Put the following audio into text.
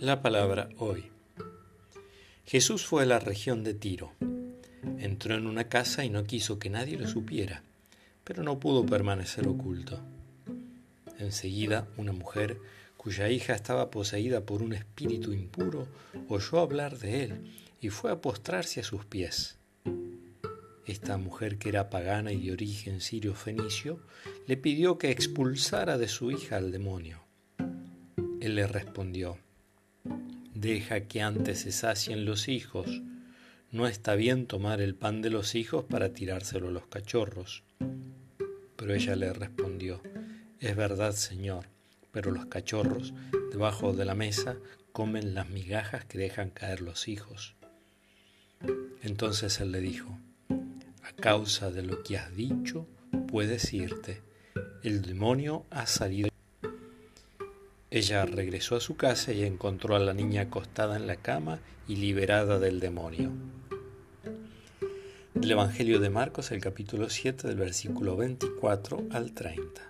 La palabra hoy. Jesús fue a la región de Tiro. Entró en una casa y no quiso que nadie lo supiera, pero no pudo permanecer oculto. Enseguida una mujer cuya hija estaba poseída por un espíritu impuro oyó hablar de él y fue a postrarse a sus pies. Esta mujer, que era pagana y de origen sirio-fenicio, le pidió que expulsara de su hija al demonio. Él le respondió, Deja que antes se sacien los hijos. No está bien tomar el pan de los hijos para tirárselo a los cachorros. Pero ella le respondió, Es verdad, Señor, pero los cachorros, debajo de la mesa, comen las migajas que dejan caer los hijos. Entonces él le dijo, A causa de lo que has dicho, puedes irte. El demonio ha salido. Ella regresó a su casa y encontró a la niña acostada en la cama y liberada del demonio. El Evangelio de Marcos, el capítulo 7, del versículo 24 al 30.